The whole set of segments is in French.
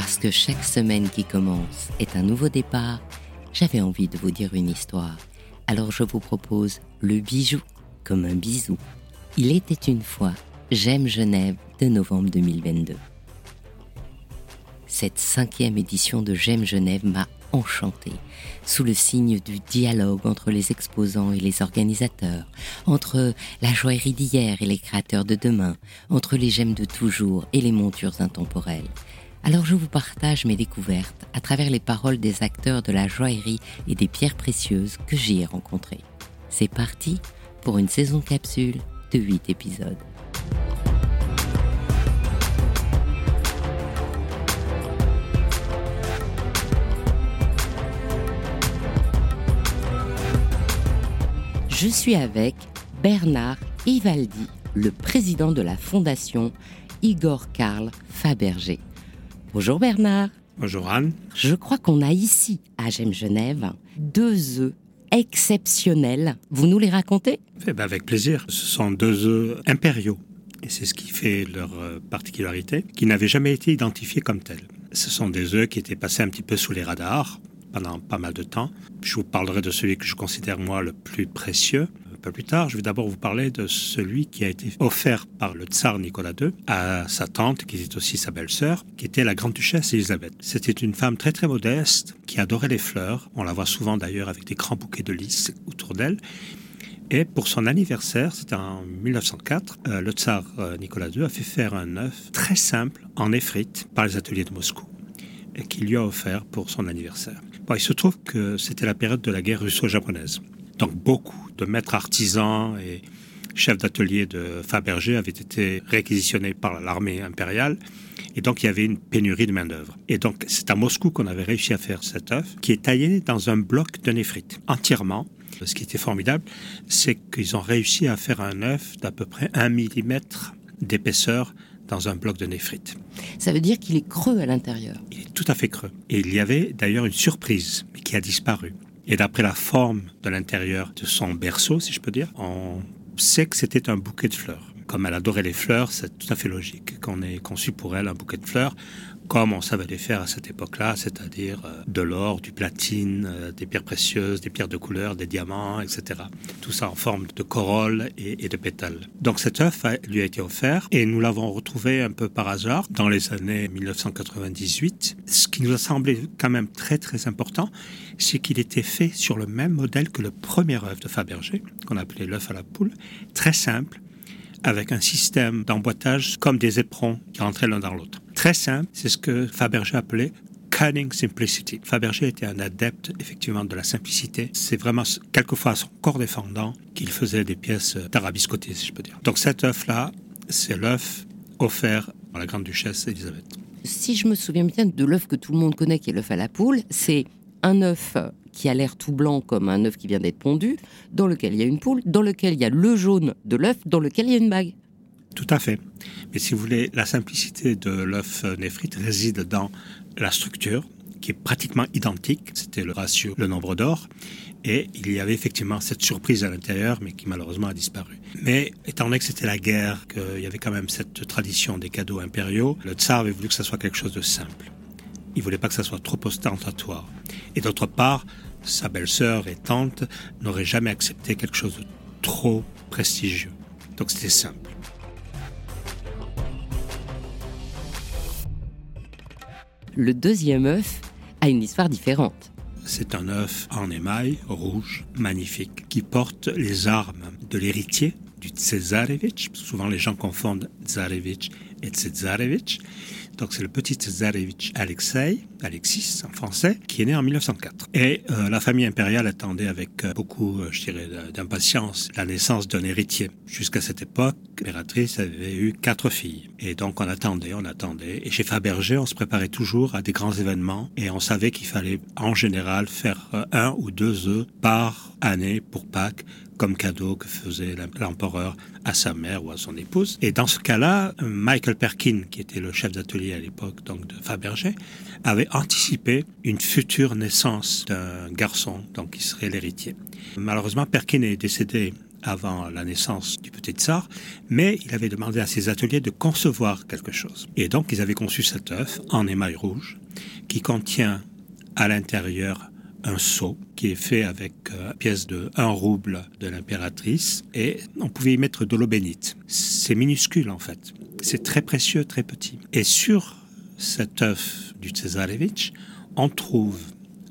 Parce que chaque semaine qui commence est un nouveau départ, j'avais envie de vous dire une histoire. Alors je vous propose le bijou comme un bisou. Il était une fois J'aime Genève de novembre 2022. Cette cinquième édition de J'aime Genève m'a enchanté, sous le signe du dialogue entre les exposants et les organisateurs, entre la joaillerie d'hier et les créateurs de demain, entre les gemmes de toujours et les montures intemporelles. Alors je vous partage mes découvertes à travers les paroles des acteurs de la joaillerie et des pierres précieuses que j'y ai rencontrées. C'est parti pour une saison capsule de 8 épisodes. Je suis avec Bernard Ivaldi, le président de la fondation Igor Karl Fabergé. Bonjour Bernard. Bonjour Anne. Je crois qu'on a ici, à Gem Genève, deux œufs exceptionnels. Vous nous les racontez? Eh ben, Avec plaisir. Ce sont deux œufs impériaux. Et c'est ce qui fait leur euh, particularité, qui n'avaient jamais été identifiés comme tels. Ce sont des œufs qui étaient passés un petit peu sous les radars pendant pas mal de temps. Je vous parlerai de celui que je considère moi le plus précieux. Peu plus tard, je vais d'abord vous parler de celui qui a été offert par le tsar Nicolas II à sa tante, qui était aussi sa belle-sœur, qui était la grande duchesse Elisabeth. C'était une femme très très modeste, qui adorait les fleurs. On la voit souvent d'ailleurs avec des grands bouquets de lys autour d'elle. Et pour son anniversaire, c'était en 1904, euh, le tsar euh, Nicolas II a fait faire un œuf très simple en éphrite par les ateliers de Moscou et qu'il lui a offert pour son anniversaire il se trouve que c'était la période de la guerre russo-japonaise. Donc beaucoup de maîtres artisans et chefs d'atelier de Fabergé avaient été réquisitionnés par l'armée impériale. Et donc, il y avait une pénurie de main-d'œuvre. Et donc, c'est à Moscou qu'on avait réussi à faire cet œuf, qui est taillé dans un bloc de néphrite, entièrement. Ce qui était formidable, c'est qu'ils ont réussi à faire un œuf d'à peu près un millimètre d'épaisseur dans un bloc de néphrite. Ça veut dire qu'il est creux à l'intérieur. Il est tout à fait creux. Et il y avait d'ailleurs une surprise, mais qui a disparu. Et d'après la forme de l'intérieur de son berceau, si je peux dire, on sait que c'était un bouquet de fleurs. Comme elle adorait les fleurs, c'est tout à fait logique qu'on ait conçu pour elle un bouquet de fleurs comme on savait les faire à cette époque-là, c'est-à-dire euh, de l'or, du platine, euh, des pierres précieuses, des pierres de couleur, des diamants, etc. Tout ça en forme de corolle et, de pétales. Donc cet œuf lui a été offert et nous l'avons retrouvé un peu par hasard dans les années 1998. Ce qui nous a semblé quand même très très important, c'est qu'il était fait sur le même modèle que le premier œuf de Fabergé, qu'on appelait l'œuf à la poule, très simple, avec un système d'emboîtage comme des éperons qui rentraient l'un dans l'autre. Très simple, c'est ce que Fabergé appelait cunning simplicity. Fabergé était un adepte effectivement de la simplicité. C'est vraiment quelquefois son corps défendant qu'il faisait des pièces tarabiscotées, si je peux dire. Donc cet œuf-là, c'est l'œuf offert par la grande duchesse Elisabeth. Si je me souviens bien de l'œuf que tout le monde connaît, qui est l'œuf à la poule, c'est un œuf qui a l'air tout blanc comme un œuf qui vient d'être pondu, dans lequel il y a une poule, dans lequel il y a le jaune de l'œuf, dans lequel il y a une bague. Tout à fait. Mais si vous voulez, la simplicité de l'œuf néphrite réside dans la structure, qui est pratiquement identique. C'était le ratio, le nombre d'or. Et il y avait effectivement cette surprise à l'intérieur, mais qui malheureusement a disparu. Mais étant donné que c'était la guerre, qu'il y avait quand même cette tradition des cadeaux impériaux, le tsar avait voulu que ça soit quelque chose de simple. Il voulait pas que ça soit trop ostentatoire. Et d'autre part, sa belle-sœur et tante n'auraient jamais accepté quelque chose de trop prestigieux. Donc c'était simple. Le deuxième œuf a une histoire différente. C'est un œuf en émail rouge, magnifique, qui porte les armes de l'héritier du Tsezarevitch. Souvent les gens confondent Tsarevitch et Tsezarevitch. Donc c'est le petit Tsarevitch Alexei, Alexis en français, qui est né en 1904. Et euh, la famille impériale attendait avec euh, beaucoup, euh, je dirais, d'impatience la naissance d'un héritier. Jusqu'à cette époque, l'impératrice avait eu quatre filles. Et donc on attendait, on attendait. Et chez Fabergé, on se préparait toujours à des grands événements et on savait qu'il fallait en général faire un ou deux œufs par année pour Pâques comme cadeau que faisait l'empereur à sa mère ou à son épouse. Et dans ce cas-là, Michael Perkin, qui était le chef d'atelier à l'époque donc de Fabergé, avait anticipé une future naissance d'un garçon, donc qui serait l'héritier. Malheureusement, Perkin est décédé avant la naissance du petit tsar, mais il avait demandé à ses ateliers de concevoir quelque chose. Et donc ils avaient conçu cet œuf en émail rouge qui contient à l'intérieur un seau qui est fait avec euh, pièce de 1 rouble de l'impératrice et on pouvait y mettre de l'eau bénite. C'est minuscule en fait. C'est très précieux, très petit. Et sur cet œuf du Tsarevitch, on trouve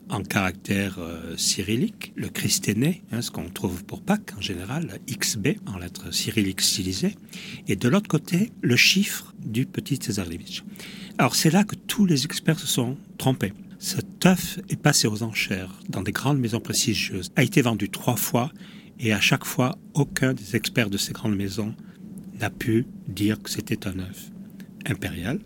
en caractère euh, cyrillique, le Christéné, hein, ce qu'on trouve pour Pâques en général, XB en lettres cyrilliques stylisées, et de l'autre côté, le chiffre du petit Tsarevitch. Alors c'est là que tous les experts se sont trompés. Cet œuf est passé aux enchères dans des grandes maisons prestigieuses, a été vendu trois fois, et à chaque fois, aucun des experts de ces grandes maisons n'a pu dire que c'était un œuf impérial,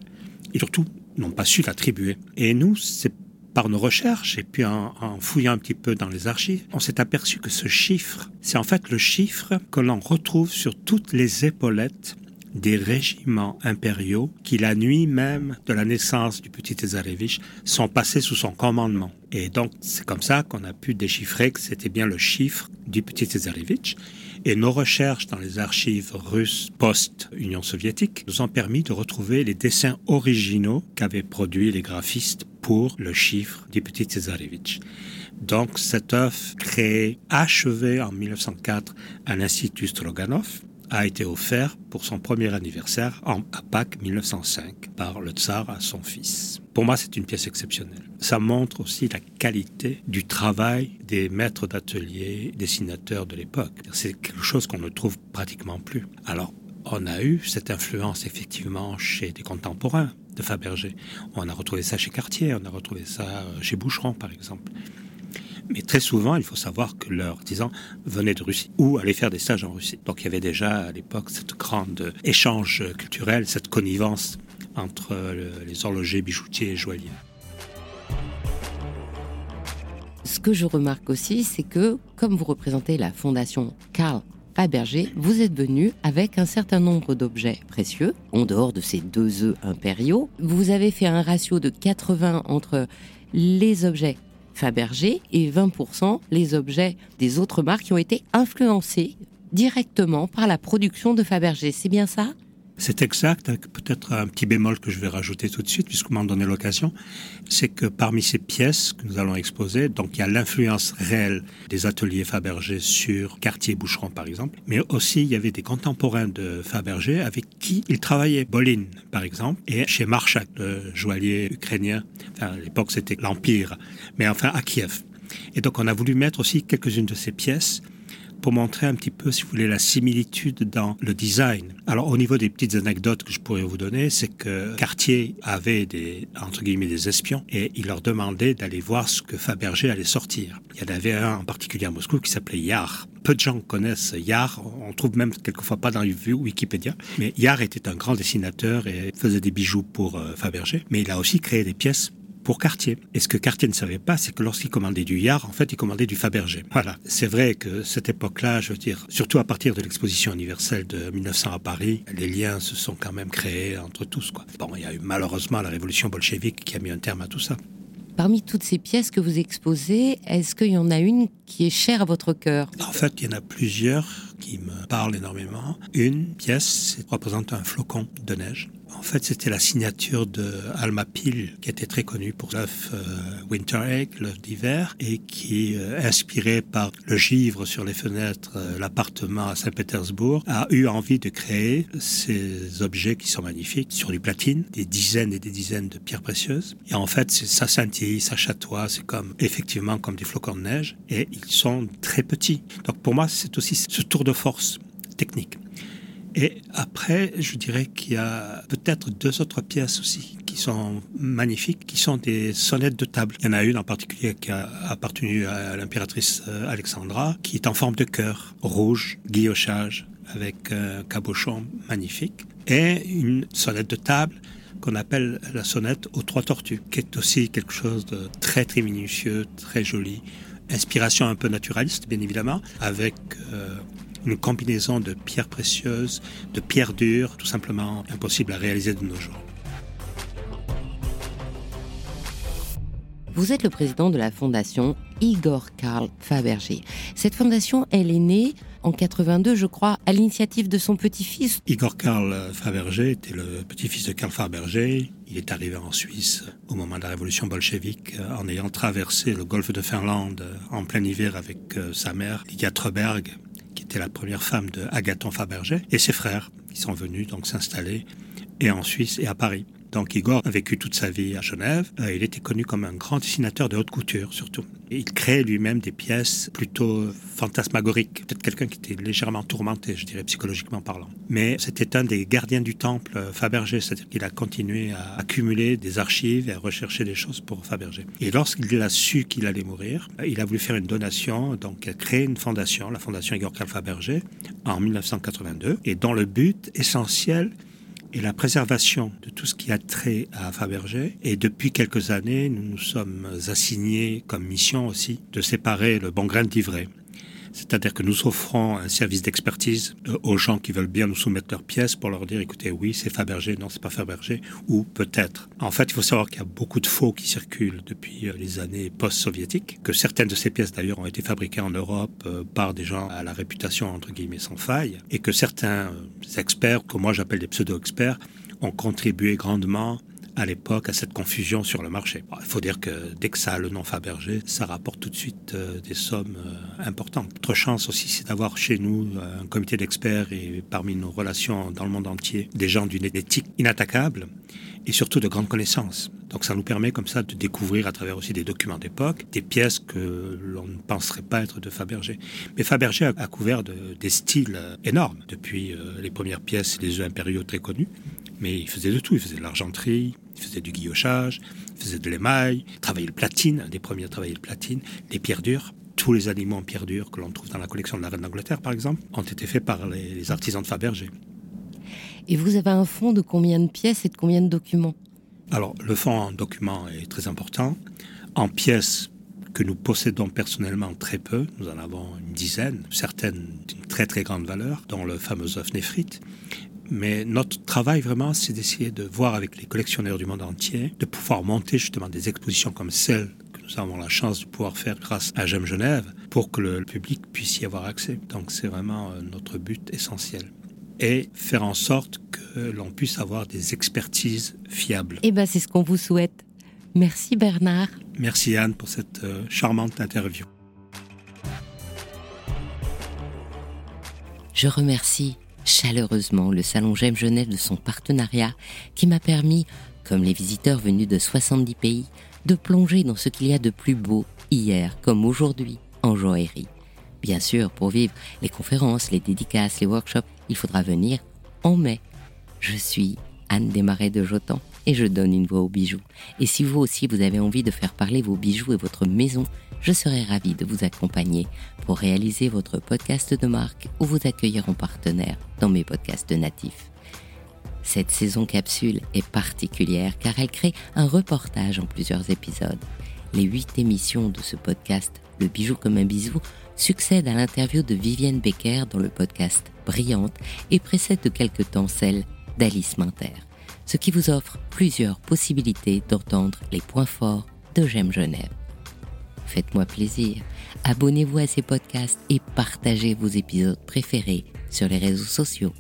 et surtout n'ont pas su l'attribuer. Et nous, c'est par nos recherches et puis en, fouillant un petit peu dans les archives, on s'est aperçu que ce chiffre, c'est en fait le chiffre que l'on retrouve sur toutes les épaulettes des régiments impériaux qui, la nuit même de la naissance du petit Tsarevich, sont passés sous son commandement. Et donc, c'est comme ça qu'on a pu déchiffrer que c'était bien le chiffre du petit Tsarevich. Et nos recherches dans les archives russes post-Union soviétique nous ont permis de retrouver les dessins originaux qu'avaient produits les graphistes pour le chiffre du petit Tsarevich. Donc cet œuf créé, achevé en 1904 à l'Institut Stroganov, a été offert pour son premier anniversaire à Pâques 1905 par le tsar à son fils. Pour moi, c'est une pièce exceptionnelle. Ça montre aussi la qualité du travail des maîtres d'atelier, dessinateurs de l'époque. C'est quelque chose qu'on ne trouve pratiquement plus. Alors, on a eu cette influence effectivement chez des contemporains de Fabergé. On a retrouvé ça chez Cartier, on a retrouvé ça euh, chez Boucheron par exemple. Mais très souvent, il faut savoir que leurs artisans venaient de Russie ou allaient faire des stages en Russie. Donc il y avait déjà à l'époque cette grande échange culturel, cette connivence entre les horlogers, bijoutiers et joailliers. Ce que je remarque aussi, c'est que comme vous représentez la fondation Karl Fabergé, vous êtes venu avec un certain nombre d'objets précieux, en dehors de ces deux œufs impériaux. Vous avez fait un ratio de 80 entre les objets Fabergé et 20% les objets des autres marques qui ont été influencés directement par la production de Fabergé. C'est bien ça? C'est exact, peut-être un petit bémol que je vais rajouter tout de suite, puisque vous m'en donnez l'occasion, c'est que parmi ces pièces que nous allons exposer, donc il y a l'influence réelle des ateliers Fabergé sur Cartier-Boucheron, par exemple, mais aussi il y avait des contemporains de Fabergé avec qui il travaillait. Bolin, par exemple, et chez Marchak, le joaillier ukrainien, enfin, à l'époque c'était l'Empire, mais enfin à Kiev. Et donc on a voulu mettre aussi quelques-unes de ces pièces pour montrer un petit peu, si vous voulez, la similitude dans le design. Alors, au niveau des petites anecdotes que je pourrais vous donner, c'est que Cartier avait des, entre guillemets, des espions et il leur demandait d'aller voir ce que Fabergé allait sortir. Il y en avait un en particulier à Moscou qui s'appelait Yar. Peu de gens connaissent Yar, on trouve même quelquefois pas dans Wikipédia, mais Yar était un grand dessinateur et faisait des bijoux pour euh, Fabergé, mais il a aussi créé des pièces pour Cartier. Et ce que Cartier ne savait pas, c'est que lorsqu'il commandait du Yard, en fait, il commandait du Fabergé. Voilà. C'est vrai que cette époque-là, je veux dire, surtout à partir de l'exposition universelle de 1900 à Paris, les liens se sont quand même créés entre tous, quoi. Bon, il y a eu malheureusement la révolution bolchevique qui a mis un terme à tout ça. Parmi toutes ces pièces que vous exposez, est-ce qu'il y en a une qui est chère à votre cœur? En fait, il y en a plusieurs qui me parlent énormément. Une pièce représente un flocon de neige en fait, c'était la signature de Alma Peel, qui était très connue pour l'œuf euh, Winter Egg, l'œuf d'hiver, et qui, euh, inspiré par le givre sur les fenêtres, euh, l'appartement à Saint-Pétersbourg, a eu envie de créer ces objets qui sont magnifiques sur du platine, des dizaines et des dizaines de pierres précieuses. Et en fait, ça scintille, ça chatoie, c'est comme effectivement comme des flocons de neige, et ils sont très petits. Donc pour moi, c'est aussi ce tour de force technique. Et après, je dirais qu'il y a peut-être deux autres pièces aussi qui sont magnifiques, qui sont des sonnettes de table. Il y en a une en particulier qui a appartenu à l'impératrice euh, Alexandra, qui est en forme de cœur, rouge, guillochage, avec un cabochon magnifique, et une sonnette de table qu'on appelle la sonnette aux trois tortues, qui est aussi quelque chose de très très minutieux, très joli, inspiration un peu naturaliste bien évidemment, avec euh, une combinaison de pierres précieuses, de pierres dures, tout simplement impossible à réaliser de nos jours. Vous êtes le président de la fondation Igor Karl Fabergé. Cette fondation, elle est née en 82, je crois, à l'initiative de son petit-fils. Igor Karl Fabergé était le petit-fils de Karl Fabergé. Il est arrivé en Suisse au moment de la révolution bolchevique en ayant traversé le golfe de Finlande en plein hiver avec euh, sa mère, Lydia Treberg, était la première femme de Agathon Fabergé, et ses frères, qui sont venus donc s'installer et en Suisse et à Paris. Donc Igor a vécu toute sa vie à Genève. Euh, il était connu comme un grand dessinateur de haute couture surtout. Il créait lui-même des pièces plutôt fantasmagoriques. Peut-être quelqu'un qui était légèrement tourmenté, je dirais psychologiquement parlant. Mais c'était un des gardiens du temple euh, Fabergé, c'est-à-dire qu'il a continué à accumuler des archives et à rechercher des choses pour Fabergé. Et lorsqu'il a su qu'il allait mourir, il a voulu faire une donation, donc a créé une fondation, la fondation Igor Karl Fabergé, en 1982, et dont le but essentiel et la préservation de tout ce qui a trait à Fabergé. Et depuis quelques années, nous nous sommes assignés comme mission aussi de séparer le bon grain d'ivraie. C'est-à-dire que nous offrons un service d'expertise euh, aux gens qui veulent bien nous soumettre leurs pièces pour leur dire écoutez, oui, c'est Fabergé, non, c'est pas Fabergé, ou peut-être. En fait, il faut savoir qu'il y a beaucoup de faux qui circulent depuis euh, les années post-soviétiques, que certaines de ces pièces d'ailleurs ont été fabriquées en Europe euh, par des gens à la réputation entre guillemets sans faille, et que certains experts, que moi j'appelle des pseudo-experts, ont contribué grandement à l'époque à cette confusion sur le marché. il faut dire que dès que ça a le nom Fabergé, ça rapporte tout de suite euh, des sommes euh, importantes. Notre chance aussi, c'est d'avoir chez nous euh, un comité d'experts et parmi nos relations dans le monde entier, des gens d'une éthique inattaquable et surtout de grandes connaissances. Donc ça nous permet comme ça de découvrir à travers aussi des documents d'époque des pièces que l'on ne penserait pas être de Fabergé. Mais Fabergé a, couvert des styles énormes, depuis les premières pièces des œufs impériaux très connus, mais il faisait de tout. Il faisait de l'argenterie, il faisait du guillochage, il faisait de l'émail, il travaillait le platine, un des premiers à travailler le platine, les pierres dures. Tous les aliments en pierre dure que l'on trouve dans la collection de la Reine d'Angleterre, par exemple, ont été faits par les, artisans de Fabergé. Et vous avez un fonds de combien de pièces et de combien de documents? Alors, le fonds en documents est très important. En pièces que nous possédons personnellement très peu, nous en avons une dizaine, certaines d'une très très grande valeur, dont le fameux œuf néphrite. Mais notre travail vraiment, c'est d'essayer de voir avec les collectionneurs du monde entier, de pouvoir monter justement des expositions comme celle que nous avons la chance de pouvoir faire grâce à J'aime Genève, pour que le public puisse y avoir accès. Donc c'est vraiment euh, notre but essentiel. Et faire en sorte que l'on puisse avoir des expertises fiables. Eh bien, c'est ce qu'on vous souhaite. Merci Bernard. Merci Anne pour cette euh, charmante interview. Je remercie chaleureusement le Salon J'aime Genève de son partenariat qui m'a permis, comme les visiteurs venus de 70 pays, de plonger dans ce qu'il y a de plus beau hier comme aujourd'hui en joaillerie. Bien sûr, pour vivre les conférences, les dédicaces, les workshops, il faudra venir en mai. Je suis Anne Desmarais de Jotan et je donne une voix aux bijoux. Et si vous aussi vous avez envie de faire parler vos bijoux et votre maison, je serai ravie de vous accompagner pour réaliser votre podcast de marque ou vous accueillir en partenaire dans mes podcasts natifs. Cette saison capsule est particulière car elle crée un reportage en plusieurs épisodes. Les huit émissions de ce podcast, Le bijou comme un bisou, succèdent à l'interview de Vivienne Becker dans le podcast Brillante et précèdent de quelque temps celle d'Alice Minter, ce qui vous offre plusieurs possibilités d'entendre les points forts de J'aime Genève faites-moi plaisir. Abonnez-vous à ces podcasts et partagez vos épisodes préférés sur les réseaux sociaux.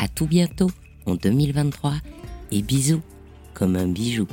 À tout bientôt en 2023 et bisous comme un bijou.